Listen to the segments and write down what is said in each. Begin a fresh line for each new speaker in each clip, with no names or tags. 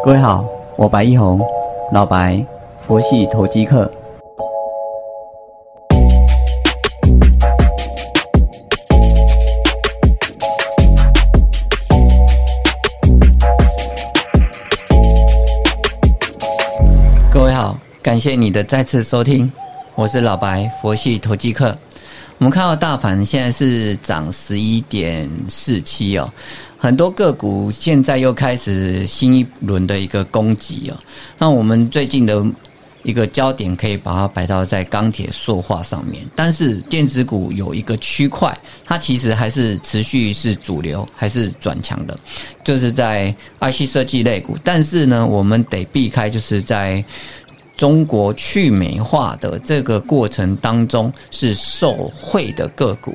各位好，我白一红，老白，佛系投机客。各位好，感谢你的再次收听，我是老白，佛系投机客。我们看到大盘现在是涨十一点四七哦，很多个股现在又开始新一轮的一个攻击哦。那我们最近的一个焦点可以把它摆到在钢铁塑化上面，但是电子股有一个区块，它其实还是持续是主流，还是转强的，就是在 IC 设计类股。但是呢，我们得避开，就是在中国去美化的这个过程当中是受惠的个股，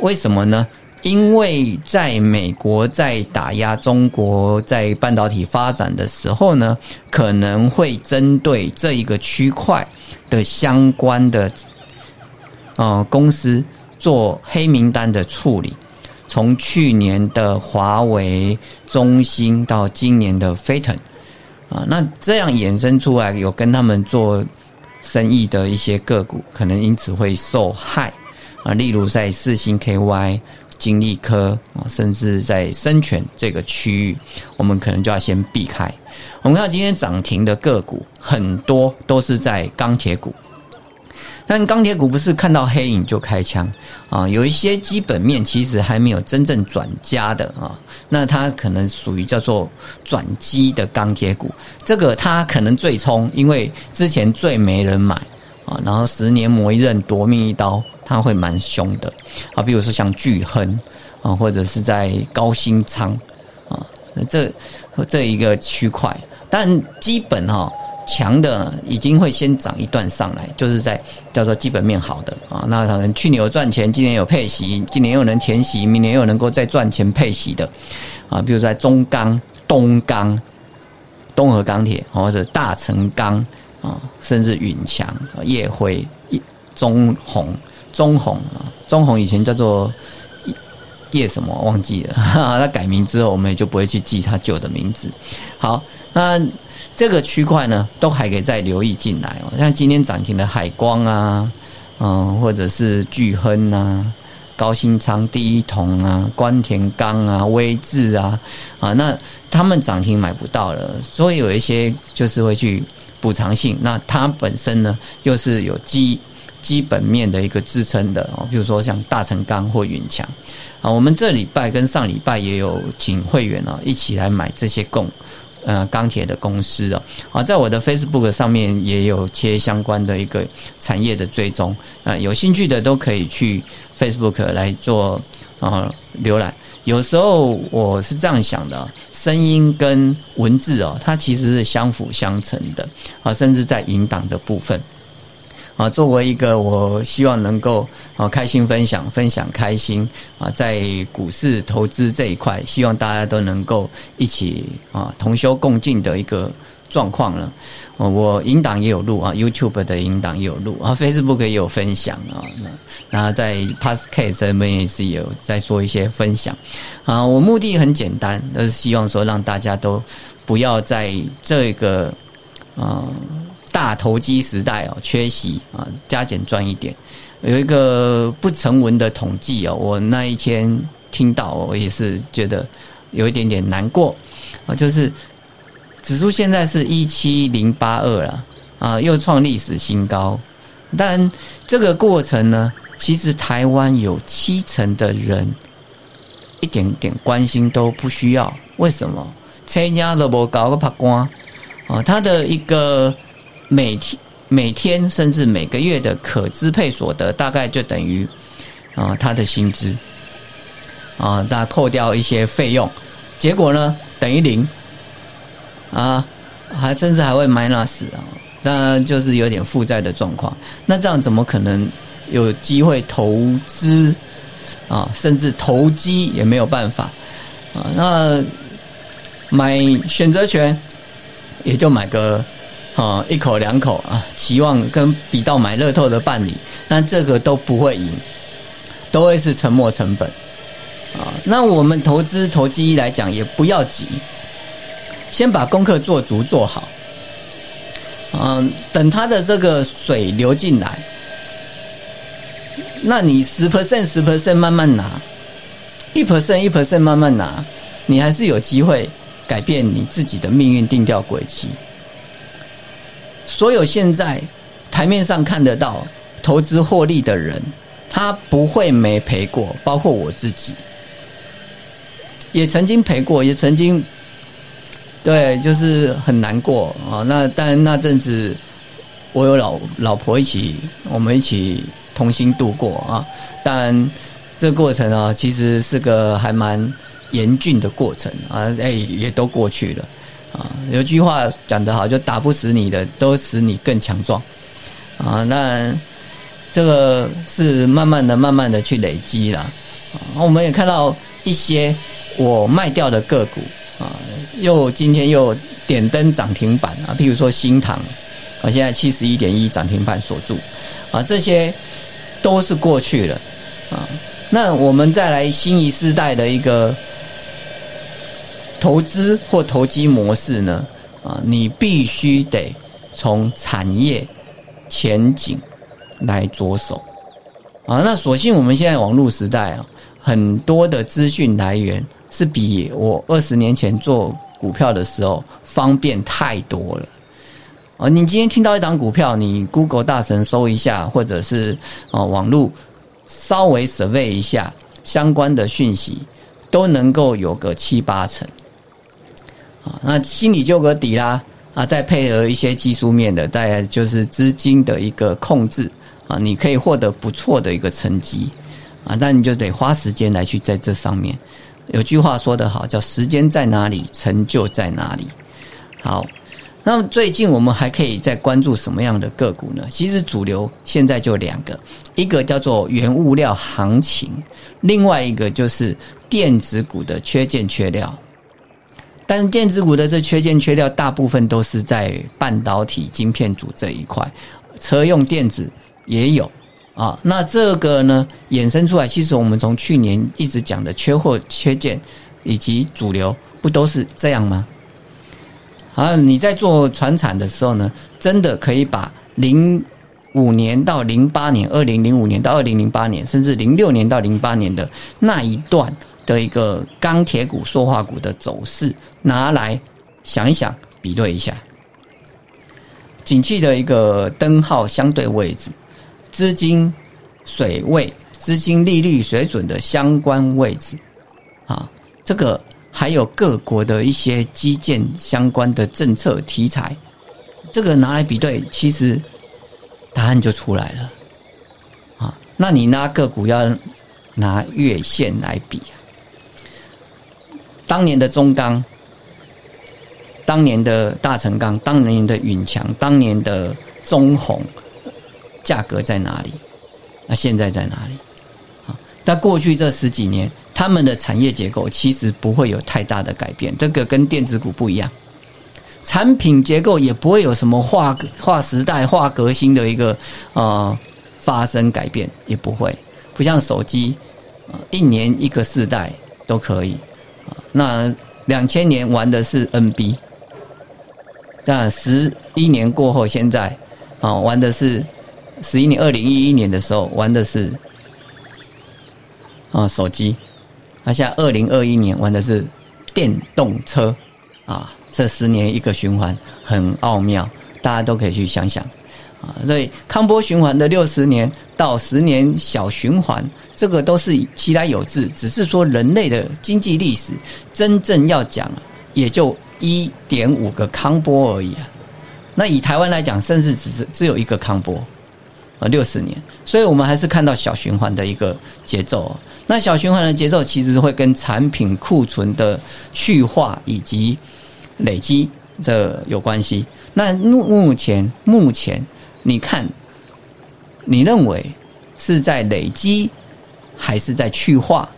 为什么呢？因为在美国在打压中国在半导体发展的时候呢，可能会针对这一个区块的相关的呃公司做黑名单的处理。从去年的华为、中兴到今年的飞腾。啊，那这样衍生出来有跟他们做生意的一些个股，可能因此会受害啊。例如在四星 KY、金力科啊，甚至在深泉这个区域，我们可能就要先避开。我们看今天涨停的个股，很多都是在钢铁股。但钢铁股不是看到黑影就开枪啊，有一些基本面其实还没有真正转佳的啊，那它可能属于叫做转机的钢铁股，这个它可能最冲，因为之前最没人买啊，然后十年磨一刃夺命一刀，它会蛮凶的啊，比如说像巨亨啊，或者是在高新仓啊，这这一个区块，但基本哈。强的已经会先涨一段上来，就是在叫做基本面好的啊，那可能去年有赚钱，今年有配息，今年又能填息，明年又能够再赚钱配息的啊，比如在中钢、东钢、东河钢铁，或者大成钢啊，甚至允强、叶辉、中红、中红啊，中红以前叫做叶什么忘记了，它改名之后，我们也就不会去记它旧的名字。好，那。这个区块呢，都还可以再留意进来哦。像今天涨停的海光啊，嗯，或者是巨亨啊、高新仓、第一铜啊、关田钢啊、威智啊，啊，那他们涨停买不到了，所以有一些就是会去补偿性。那它本身呢，又是有基基本面的一个支撑的哦，比如说像大成钢或云强啊。我们这礼拜跟上礼拜也有请会员啊一起来买这些供。呃，钢铁的公司哦，啊，在我的 Facebook 上面也有贴相关的一个产业的追踪，啊，有兴趣的都可以去 Facebook 来做啊浏览。有时候我是这样想的，声音跟文字哦，它其实是相辅相成的啊，甚至在引导的部分。啊，作为一个我希望能够啊开心分享、分享开心啊，在股市投资这一块，希望大家都能够一起啊同修共进的一个状况了。我引导也有录啊，YouTube 的引导也有录啊，Facebook 也有分享啊，那在 Podcast 这边也是有在做一些分享啊。我目的很简单，就是希望说让大家都不要在这个啊。大投机时代哦，缺席啊，加减赚一点。有一个不成文的统计哦，我那一天听到，我也是觉得有一点点难过啊。就是指数现在是一七零八二了啊，又创历史新高。但这个过程呢，其实台湾有七成的人一点点关心都不需要。为什么？参加都不搞个拍光啊，他的一个。每天、每天甚至每个月的可支配所得，大概就等于啊他的薪资啊，大家扣掉一些费用，结果呢等于零啊，还甚至还会 minus 啊，那就是有点负债的状况。那这样怎么可能有机会投资啊？甚至投机也没有办法啊？那买选择权也就买个。啊，一口两口啊，期望跟比到买乐透的办理，那这个都不会赢，都会是沉没成本啊。那我们投资投机来讲，也不要急，先把功课做足做好，嗯，等它的这个水流进来，那你十 percent 十 percent 慢慢拿，一 percent 一 percent 慢慢拿，你还是有机会改变你自己的命运定调轨迹。所有现在台面上看得到投资获利的人，他不会没赔过，包括我自己，也曾经赔过，也曾经，对，就是很难过啊。那但那阵子，我有老老婆一起，我们一起同心度过啊。但这过程啊，其实是个还蛮严峻的过程啊。哎，也都过去了。啊，有句话讲得好，就打不死你的，都使你更强壮。啊，那这个是慢慢的、慢慢的去累积了。啊，我们也看到一些我卖掉的个股啊，又今天又点灯涨停板啊，譬如说新塘啊，现在七十一点一涨停板锁住啊，这些都是过去了啊。那我们再来新一世代的一个。投资或投机模式呢？啊，你必须得从产业前景来着手啊。那所幸我们现在网络时代啊，很多的资讯来源是比我二十年前做股票的时候方便太多了啊。你今天听到一档股票，你 Google 大神搜一下，或者是啊网络稍微 survey 一下相关的讯息，都能够有个七八成。啊，那心里就个底啦，啊，再配合一些技术面的，大概就是资金的一个控制，啊，你可以获得不错的一个成绩，啊，那你就得花时间来去在这上面。有句话说得好，叫时间在哪里，成就在哪里。好，那么最近我们还可以再关注什么样的个股呢？其实主流现在就两个，一个叫做原物料行情，另外一个就是电子股的缺件缺料。但是电子股的这缺件缺料，大部分都是在半导体晶片组这一块，车用电子也有啊。那这个呢，衍生出来，其实我们从去年一直讲的缺货、缺件以及主流，不都是这样吗？啊，你在做船产的时候呢，真的可以把零五年到零八年、二零零五年到二零零八年，甚至零六年到零八年的那一段。的一个钢铁股、塑化股的走势，拿来想一想，比对一下，景气的一个灯号相对位置，资金水位、资金利率水准的相关位置，啊，这个还有各国的一些基建相关的政策题材，这个拿来比对，其实答案就出来了，啊，那你拿个股要拿月线来比。当年的中钢，当年的大成钢，当年的允强，当年的中红，价格在哪里？那现在在哪里？啊，在过去这十几年，他们的产业结构其实不会有太大的改变。这个跟电子股不一样，产品结构也不会有什么划划时代、划革新的一个啊发生改变，也不会。不像手机，一年一个世代都可以。那两千年玩的是 NB，那十一年过后，现在啊玩的是十一年，二零一一年的时候玩的是啊手机，那现在二零二一年玩的是电动车啊，这十年一个循环很奥妙，大家都可以去想想。啊。所以康波循环的六十年到十年小循环。这个都是其来有致，只是说人类的经济历史真正要讲，也就一点五个康波而已啊。那以台湾来讲，甚至只是只有一个康波啊，六十年。所以我们还是看到小循环的一个节奏。那小循环的节奏其实会跟产品库存的去化以及累积这有关系。那目目前目前你看，你认为是在累积？还是在去化，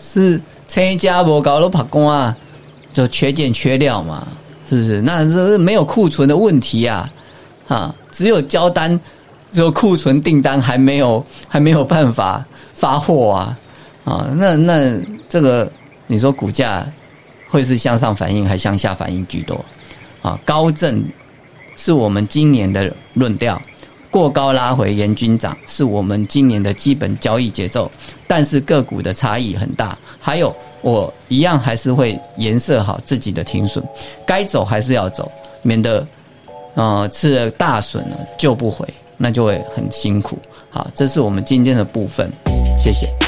是车家不搞了跑工啊，就缺件缺料嘛，是不是？那这是没有库存的问题啊，啊，只有交单，只有库存订单还没有还没有办法发货啊，啊，那那这个你说股价会是向上反应还向下反应居多？啊，高震是我们今年的论调，过高拉回严军涨是我们今年的基本交易节奏，但是个股的差异很大。还有，我一样还是会颜色好自己的停损，该走还是要走，免得呃吃了大损了救不回，那就会很辛苦。好，这是我们今天的部分，谢谢。